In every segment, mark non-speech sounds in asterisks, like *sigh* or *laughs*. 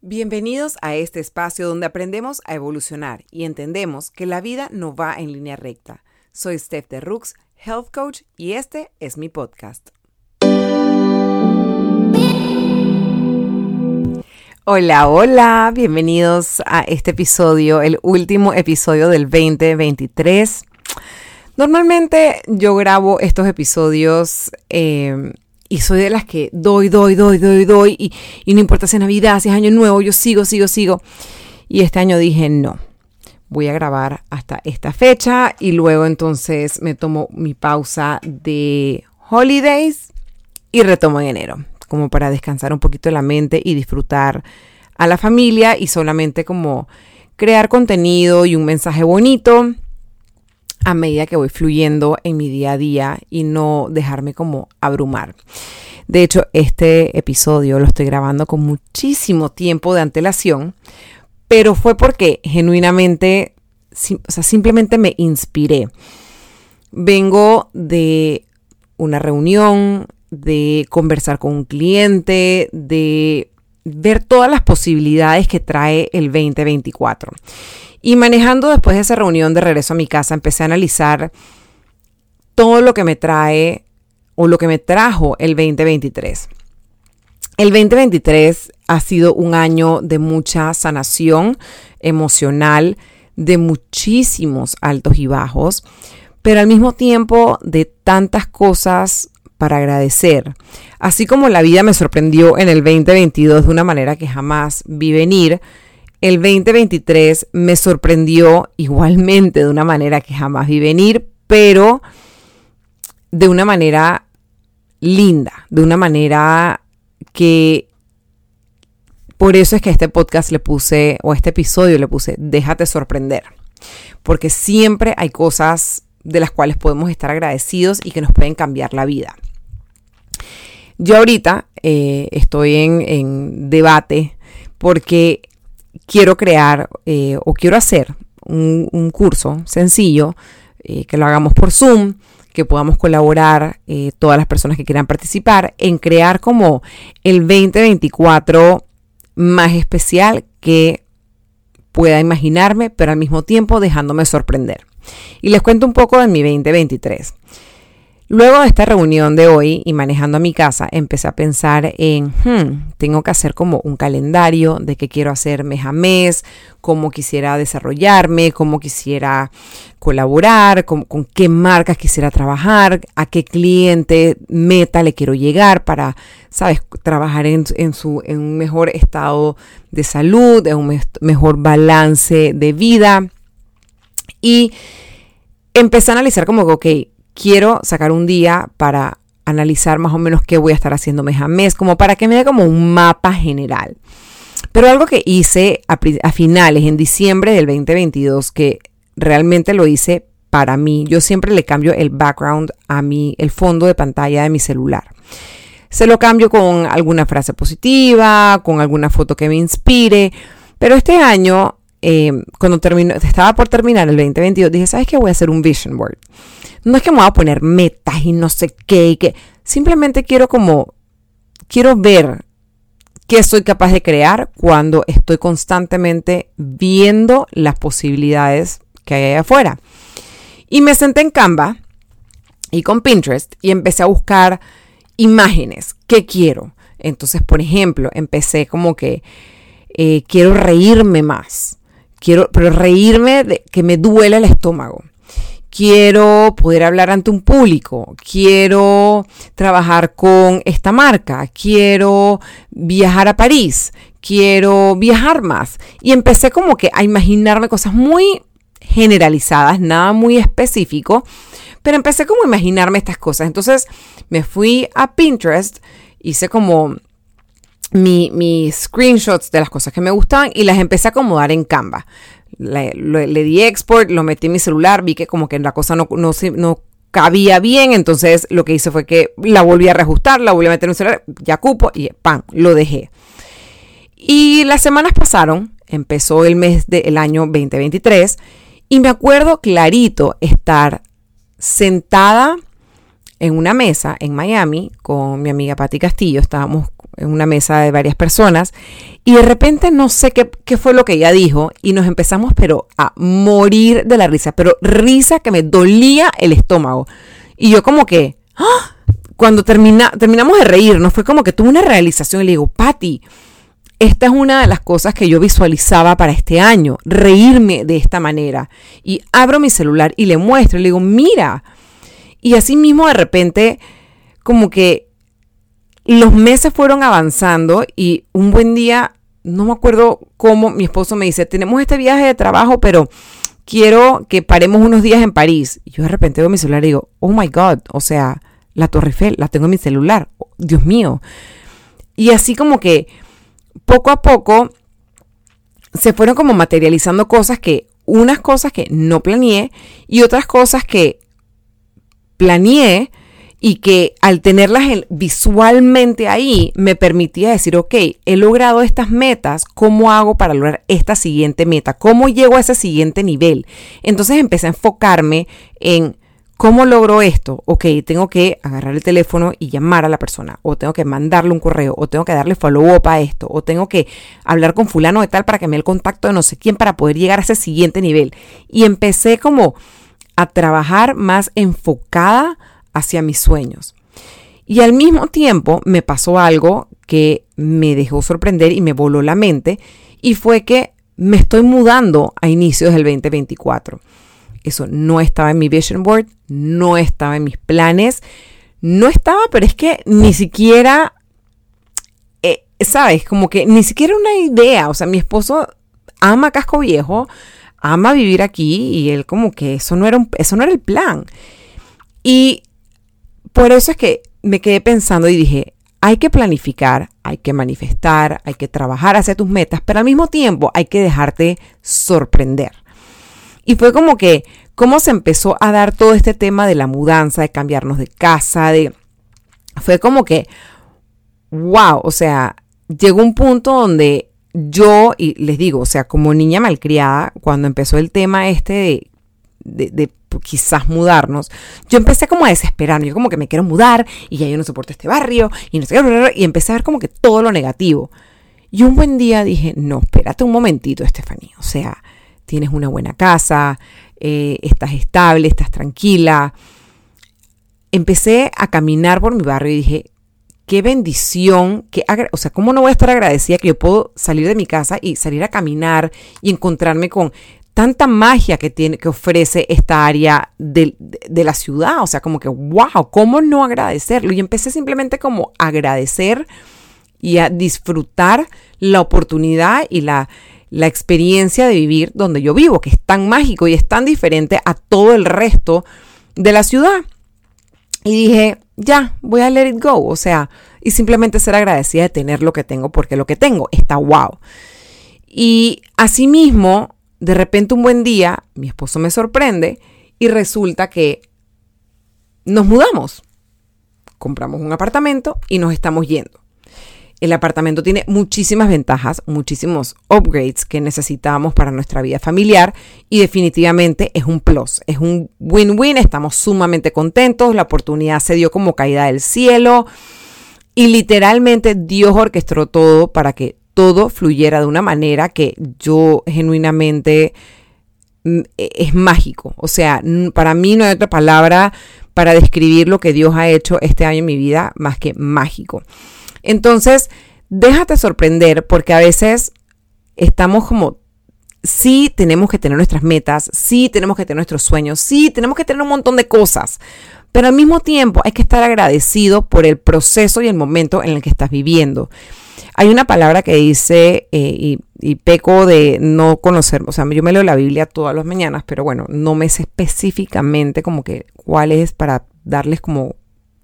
Bienvenidos a este espacio donde aprendemos a evolucionar y entendemos que la vida no va en línea recta. Soy Steph de Rooks, Health Coach, y este es mi podcast. Hola, hola, bienvenidos a este episodio, el último episodio del 2023. Normalmente yo grabo estos episodios eh, y soy de las que doy, doy, doy, doy, doy y, no importa si es Navidad, si es Año Nuevo, yo sigo, sigo, sigo. Y este año dije no, voy a grabar hasta esta fecha y luego entonces me tomo mi pausa de holidays y retomo en enero como para descansar un poquito la mente y disfrutar a la familia y solamente como crear contenido y un mensaje bonito a medida que voy fluyendo en mi día a día y no dejarme como abrumar. De hecho, este episodio lo estoy grabando con muchísimo tiempo de antelación, pero fue porque genuinamente, o sea, simplemente me inspiré. Vengo de una reunión, de conversar con un cliente, de ver todas las posibilidades que trae el 2024. Y manejando después de esa reunión de regreso a mi casa, empecé a analizar todo lo que me trae o lo que me trajo el 2023. El 2023 ha sido un año de mucha sanación emocional, de muchísimos altos y bajos, pero al mismo tiempo de tantas cosas para agradecer. Así como la vida me sorprendió en el 2022 de una manera que jamás vi venir, el 2023 me sorprendió igualmente de una manera que jamás vi venir, pero de una manera linda, de una manera que por eso es que a este podcast le puse, o este episodio le puse, déjate sorprender, porque siempre hay cosas de las cuales podemos estar agradecidos y que nos pueden cambiar la vida. Yo ahorita eh, estoy en, en debate porque quiero crear eh, o quiero hacer un, curso sencillo eh, que lo hagamos por Zoom, que podamos colaborar eh, todas las personas que quieran participar en crear como el 2024 más especial que pueda imaginarme, pero al mismo tiempo dejándome sorprender. Y les cuento un poco de mi 2023. Luego de esta reunión de hoy y manejando a mi casa, empecé a pensar en, hmm, tengo que hacer como un calendario de qué quiero hacer mes a mes, cómo quisiera desarrollarme, cómo quisiera colaborar, con, qué marcas quisiera trabajar, a qué cliente meta le quiero llegar para, sabes, trabajar en, su, en un mejor estado de salud, en un mejor balance de vida. Y empecé a analizar como que, ok, quiero sacar un día para analizar más o menos qué voy a estar haciendo mes a mes, como para que me dé como un mapa general. Pero algo que hice a, finales, en diciembre del 2022, que realmente lo hice para mí, yo siempre le cambio el background a mí, el fondo de pantalla de mi celular. Se lo cambio con alguna frase positiva, con alguna foto que me inspire, pero este año eh, cuando terminó, estaba por terminar el 2022, dije, ¿sabes qué? Voy a hacer un vision board. No es que me voy a poner metas y no sé qué, y que simplemente quiero como, quiero ver qué soy capaz de crear cuando estoy constantemente viendo las posibilidades que hay allá afuera. Y me senté en Canva y con Pinterest y empecé a buscar imágenes. ¿Qué quiero? Entonces, por ejemplo, empecé como que eh, quiero reírme más. Quiero, pero reírme de que me duele el estómago. Quiero poder hablar ante un público. Quiero trabajar con esta marca. Quiero viajar a París. Quiero viajar más. Y empecé como que a imaginarme cosas muy generalizadas, nada muy específico, pero empecé como a imaginarme estas cosas. Entonces me fui a Pinterest, hice como mis screenshots de las cosas que me gustaban y las empecé a acomodar en Canva. Le, di export, lo metí en mi celular, vi que como que la cosa no, no, no cabía bien, entonces lo que hice fue que la volví a reajustar, la volví a meter en mi celular, ya cupo y ¡pam! Lo dejé. Y las semanas pasaron, empezó el mes del año 2023 y me acuerdo clarito estar sentada en una mesa en Miami con mi amiga Patti Castillo, estábamos en una mesa de varias personas, y de repente no sé qué, qué, fue lo que ella dijo, y nos empezamos pero a morir de la risa, pero risa que me dolía el estómago. Y yo como que, ¡ah! cuando termina, terminamos de reírnos, fue como que tuve una realización y le digo, Patti, esta es una de las cosas que yo visualizaba para este año, reírme de esta manera. Y abro mi celular y le muestro y le digo, mira. Y así mismo de repente, como que los meses fueron avanzando y un buen día, no me acuerdo cómo, mi esposo me dice, tenemos este viaje de trabajo, pero quiero que paremos unos días en París. Y yo de repente veo mi celular y digo, oh my God, o sea, la Torre Eiffel, la tengo en mi celular, Dios mío. Y así como que poco a poco se fueron como materializando cosas que, unas cosas que no planeé y otras cosas que planeé y que al tenerlas visualmente ahí me permitía decir, ok, he logrado estas metas, ¿cómo hago para lograr esta siguiente meta? ¿Cómo llego a ese siguiente nivel? Entonces empecé a enfocarme en ¿Cómo logro esto? Ok, tengo que agarrar el teléfono y llamar a la persona, o tengo que mandarle un correo, o tengo que darle follow-up a esto, o tengo que hablar con fulano de tal para que me dé el contacto de no sé quién para poder llegar a ese siguiente nivel. Y empecé como a trabajar más enfocada hacia mis sueños. Y al mismo tiempo me pasó algo que me dejó sorprender y me voló la mente, y fue que me estoy mudando a inicios del 2024. Eso no estaba en mi vision board, no estaba en mis planes, no estaba, pero es que ni siquiera, eh, ¿sabes? Como que ni siquiera una idea. O sea, mi esposo ama Casco Viejo, ama vivir aquí y él como que eso no era, eso no era el plan. Y por eso es que me quedé pensando y dije, hay que planificar, hay que manifestar, hay que trabajar hacia tus metas, pero al mismo tiempo hay que dejarte sorprender. Y fue como que, cómo se empezó a dar todo este tema de la mudanza, de cambiarnos de casa, de... Fue como que, wow, o sea, llegó un punto donde yo, y les digo, o sea, como niña malcriada, cuando empezó el tema este de, de, quizás mudarnos, yo empecé como a desesperarme, yo como que me quiero mudar y ya yo no soporto este barrio y no sé qué, y empecé a ver como que todo lo negativo. Y un buen día dije, no, espérate un momentito, Estefanía, o sea, tienes una buena casa, eh, estás estable, estás tranquila. Empecé a caminar por mi barrio y dije, qué bendición, que, o sea, ¿cómo no voy a estar agradecida que yo puedo salir de mi casa y salir a caminar y encontrarme con tanta magia que tiene, que ofrece esta área de, la ciudad? O sea, como que, wow, ¿cómo no agradecerlo? Y empecé simplemente como a agradecer y a disfrutar la oportunidad y la, la experiencia de vivir donde yo vivo, que es tan mágico y es tan diferente a todo el resto de la ciudad. Y dije, ya, voy a let it go, o sea, y simplemente ser agradecida de tener lo que tengo, porque lo que tengo está wow. Y asimismo, de repente un buen día, mi esposo me sorprende y resulta que nos mudamos. Compramos un apartamento y nos estamos yendo. El apartamento tiene muchísimas ventajas, muchísimos upgrades que necesitamos para nuestra vida familiar y definitivamente es un plus, es un win-win, estamos sumamente contentos, la oportunidad se dio como caída del cielo y literalmente Dios orquestó todo para que todo fluyera de una manera que yo genuinamente mm, e, es mágico. O sea, para mí no hay otra palabra para describir lo que Dios ha hecho este año en mi vida más que mágico. Entonces, déjate sorprender porque a veces estamos como, sí tenemos que tener nuestras metas, sí tenemos que tener nuestros sueños, sí tenemos que tener un montón de cosas, pero al mismo tiempo hay que estar agradecido por el proceso y el momento en el que estás viviendo. Hay una palabra que dice, eh, y, peco de no conocer, o sea, yo me leo la Biblia todas las mañanas, pero bueno, no me sé específicamente como que cuál es para darles como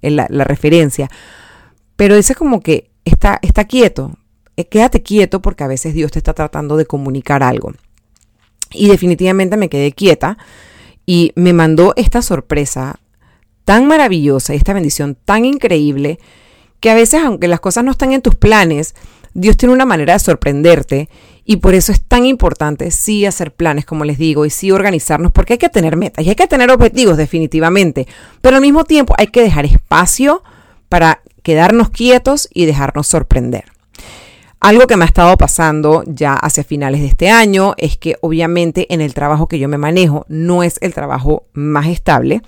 la referencia pero dice como que está, está quieto, eh, quédate quieto porque a veces Dios te está tratando de comunicar algo. Y definitivamente me quedé quieta y me mandó esta sorpresa tan maravillosa y esta bendición tan increíble que a veces, aunque las cosas no están en tus planes, Dios tiene una manera de sorprenderte y por eso es tan importante sí hacer planes, como les digo, y sí organizarnos, porque hay que tener metas y hay que tener objetivos definitivamente, pero al mismo tiempo hay que dejar espacio para quedarnos quietos y dejarnos sorprender. Algo que me ha estado pasando ya hacia finales de este año es que obviamente en el trabajo que yo me manejo no es el trabajo más estable.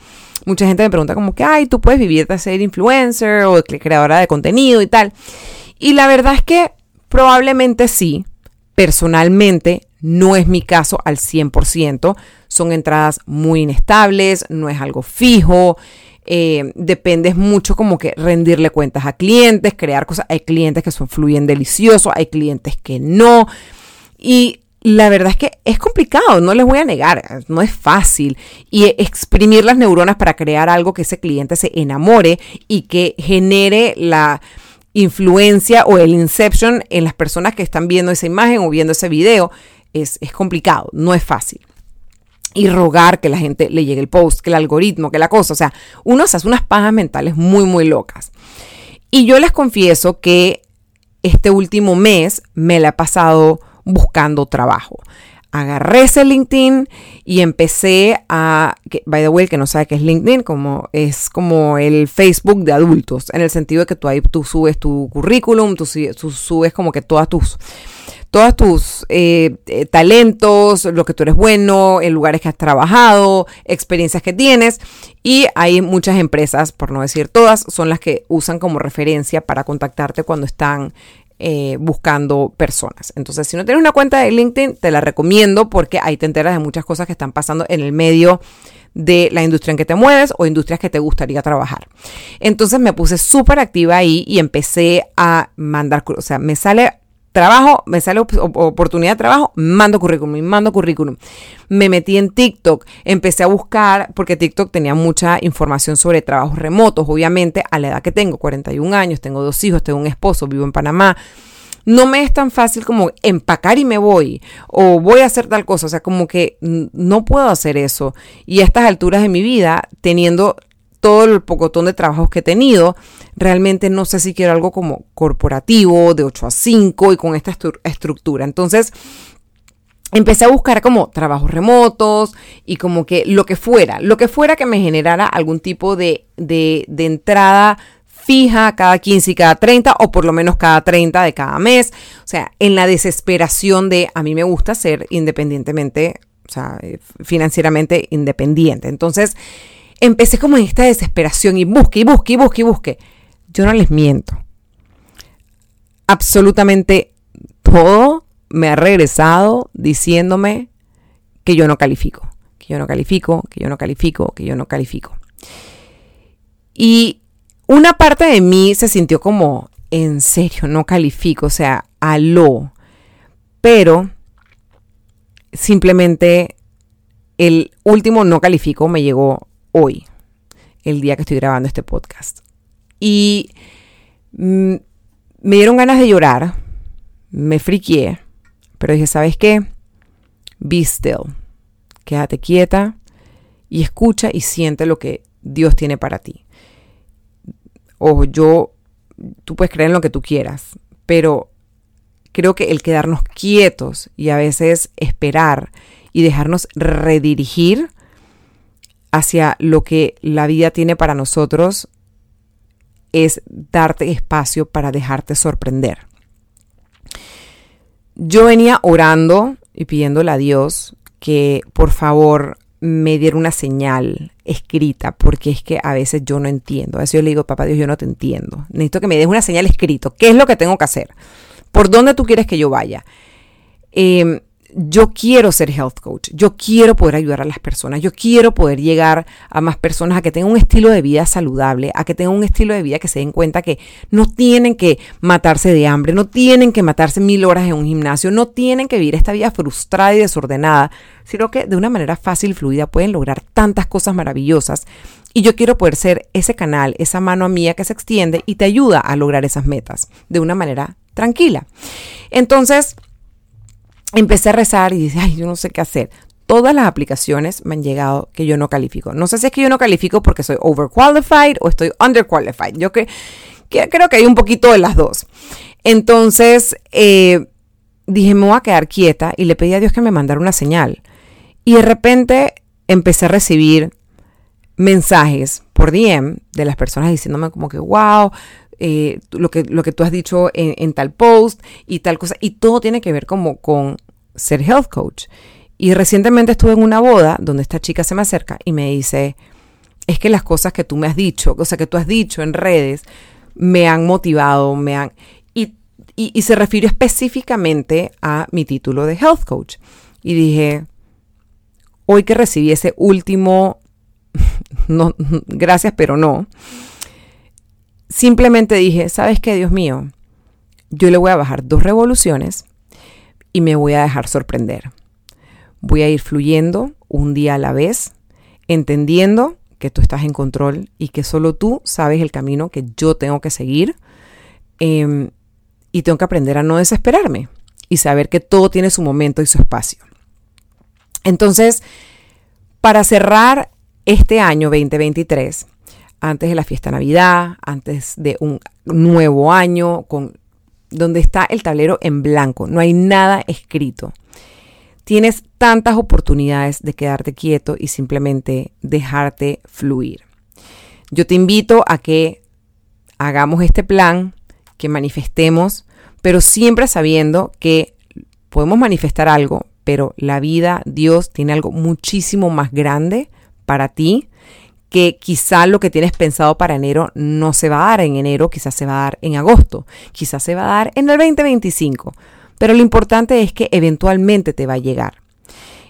Mucha gente me pregunta como que, ay, tú puedes vivir de ser influencer o creadora de contenido y tal. Y la verdad es que probablemente sí. Personalmente no es mi caso al 100%. Son entradas muy inestables, no es algo fijo. Eh, dependes mucho como que rendirle cuentas a clientes, crear cosas. Hay clientes que son fluyen deliciosos, hay clientes que no. Y la verdad es que es complicado, no les voy a negar, no es fácil. Y exprimir las neuronas para crear algo que ese cliente se enamore y que genere la influencia o el inception en las personas que están viendo esa imagen o viendo ese video es, es complicado, no es fácil y rogar que la gente le llegue el post, que el algoritmo, que la cosa. O sea, uno se hace unas pajas mentales muy, muy locas. Y yo les confieso que este último mes me la he pasado buscando trabajo. Agarré ese LinkedIn y empecé a, by the way, el que no sabe qué es LinkedIn, como es como el Facebook de adultos, en el sentido de que tú ahí tú subes tu currículum, tú subes como que todas tus todos tus eh, eh, talentos, lo que tú eres bueno, en lugares que has trabajado, experiencias que tienes. Y hay muchas empresas, por no decir todas, son las que usan como referencia para contactarte cuando están eh, buscando personas. Entonces, si no tienes una cuenta de LinkedIn, te la recomiendo porque ahí te enteras de muchas cosas que están pasando en el medio de la industria en que te mueves o industrias que te gustaría trabajar. Entonces me puse súper activa ahí y empecé a mandar, o sea, me sale trabajo, me sale oportunidad de trabajo, mando currículum, mando currículum. Me metí en TikTok, empecé a buscar, porque TikTok tenía mucha información sobre trabajos remotos, obviamente a la edad que tengo, 41 años, tengo dos hijos, tengo un esposo, vivo en Panamá. No me es tan fácil como empacar y me voy, o voy a hacer tal cosa, o sea, como que no puedo hacer eso. Y a estas alturas de mi vida, teniendo todo el pocotón de trabajos que he tenido, realmente no sé si quiero algo como corporativo, de 8 a 5 y con esta estructura. Entonces, empecé a buscar como trabajos remotos y como que lo que fuera, lo que fuera que me generara algún tipo de, de, entrada fija cada 15 y cada 30 o por lo menos cada 30 de cada mes. O sea, en la desesperación de a mí me gusta ser independientemente, o sea, eh, financieramente independiente. Entonces, empecé como en esta desesperación y busque y busque y busque y busque. Yo no les miento. Absolutamente todo me ha regresado diciéndome que yo no califico, que yo no califico, que yo no califico, que yo no califico. Y una parte de mí se sintió como, en serio, no califico, o sea, aló. Pero simplemente el último no califico me llegó hoy, el día que estoy grabando este podcast. Y mm, me dieron ganas de llorar, me friqué, pero dije, ¿sabes qué? Be still, quédate quieta y escucha y siente lo que Dios tiene para ti. Ojo, yo, tú puedes creer en lo que tú quieras, pero creo que el quedarnos quietos y a veces esperar y dejarnos redirigir hacia lo que la vida tiene para nosotros es darte espacio para dejarte sorprender. Yo venía orando y pidiéndole a Dios que por favor me diera una señal escrita, porque es que a veces yo no entiendo. A veces yo le digo, papá Dios, yo no te entiendo. Necesito que me des una señal escrita. ¿Qué es lo que tengo que hacer? ¿Por dónde tú quieres que yo vaya? Eh, yo quiero ser health coach, yo quiero poder ayudar a las personas, yo quiero poder llegar a más personas a que tengan un estilo de vida saludable, a que tengan un estilo de vida que se den cuenta que no tienen que matarse de hambre, no tienen que matarse mil horas en un gimnasio, no tienen que vivir esta vida frustrada y desordenada, sino que de una manera fácil y fluida pueden lograr tantas cosas maravillosas. Y yo quiero poder ser ese canal, esa mano mía que se extiende y te ayuda a lograr esas metas de una manera tranquila. Entonces, empecé a rezar y dije, ay, yo no sé qué hacer. Todas las aplicaciones me han llegado que yo no califico. No sé si es que yo no califico porque soy overqualified o estoy underqualified. Yo que, creo que hay un poquito de las dos. Entonces eh, dije, me voy a quedar quieta y le pedí a Dios que me mandara una señal. Y de repente empecé a recibir mensajes por DM de las personas diciéndome como que, wow, eh, lo, que, lo que tú has dicho en, tal post y tal cosa. Y todo tiene que ver como con ser health coach. Y recientemente estuve en una boda donde esta chica se me acerca y me dice, es que las cosas que tú me has dicho, o sea, que tú has dicho en redes, me han motivado, me han... Y, y, se refirió específicamente a mi título de health coach. Y dije, hoy que recibí ese último, *laughs* no, gracias, pero no, simplemente dije, ¿sabes qué, Dios mío? Yo le voy a bajar dos revoluciones y me voy a dejar sorprender. Voy a ir fluyendo un día a la vez, entendiendo que tú estás en control y que solo tú sabes el camino que yo tengo que seguir. Em, y tengo que aprender a no desesperarme y saber que todo tiene su momento y su espacio. Entonces, para cerrar este año 2023, antes de la fiesta de Navidad, antes de un nuevo año, con, donde está el tablero en blanco, no hay nada escrito. Tienes tantas oportunidades de quedarte quieto y simplemente dejarte fluir. Yo te invito a que hagamos este plan, que manifestemos, pero siempre sabiendo que podemos manifestar algo, pero la vida, Dios tiene algo muchísimo más grande para ti que quizá lo que tienes pensado para enero no se va a dar en enero, quizás se va a dar en agosto, quizás se va a dar en el 2025. Pero lo importante es que eventualmente te va a llegar.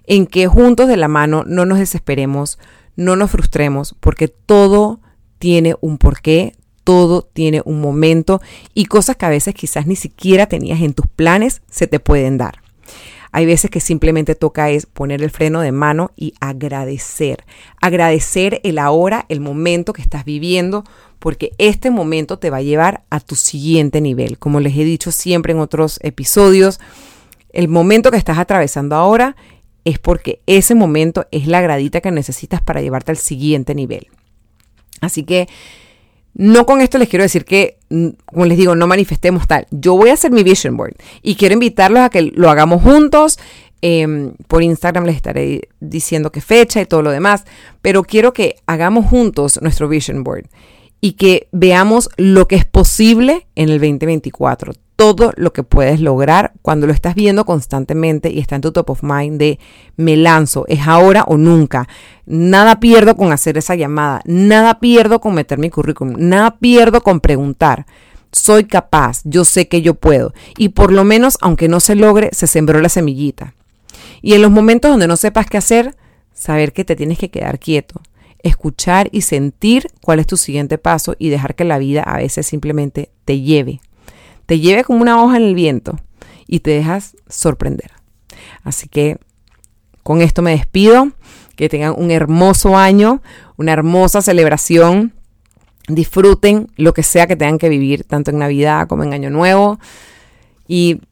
En que juntos de la mano no nos desesperemos, no nos frustremos, porque todo tiene un porqué, todo tiene un momento y cosas que a veces quizás ni siquiera tenías en tus planes se te pueden dar. Hay veces que simplemente toca es poner el freno de mano y agradecer. Agradecer el ahora, el momento que estás viviendo, porque este momento te va a llevar a tu siguiente nivel. Como les he dicho siempre en otros episodios, el momento que estás atravesando ahora es porque ese momento es la gradita que necesitas para llevarte al siguiente nivel. Así que no con esto les quiero decir que, mm, como les digo, no manifestemos tal. Yo voy a hacer mi vision board y quiero invitarlos a que lo hagamos juntos. Em, por Instagram les estaré diciendo qué fecha y todo lo demás, pero quiero que hagamos juntos nuestro vision board y que veamos lo que es posible en el 2024. Todo lo que puedes lograr cuando lo estás viendo constantemente y está en tu top of mind de me lanzo, es ahora o nunca. Nada pierdo con hacer esa llamada, nada pierdo con meter mi currículum, nada pierdo con preguntar. Soy capaz, yo sé que yo puedo. Y por lo menos, aunque no se logre, se sembró la semillita. Y en los momentos donde no sepas qué hacer, saber que te tienes que quedar quieto escuchar y sentir cuál es tu siguiente paso y dejar que la vida a veces simplemente te lleve. Te lleve como una hoja en el viento y te dejas sorprender. Así que con esto me despido. Que tengan un hermoso año, una hermosa celebración. Disfruten lo que sea que tengan que vivir, tanto en Navidad como en Año Nuevo. Y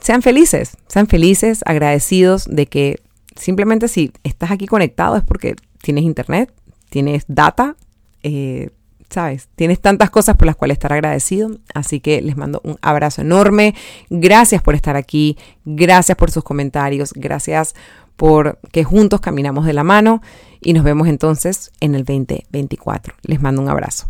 sean felices, sean felices, agradecidos de que simplemente si estás aquí conectado es porque tienes internet, tienes data, eh, ¿sabes? Tienes tantas cosas por las cuales estar agradecido. Así que les mando un abrazo enorme. Gracias por estar aquí. Gracias por sus comentarios. Gracias por que juntos caminamos de la mano. Y nos vemos entonces en el 2024. Les mando un abrazo.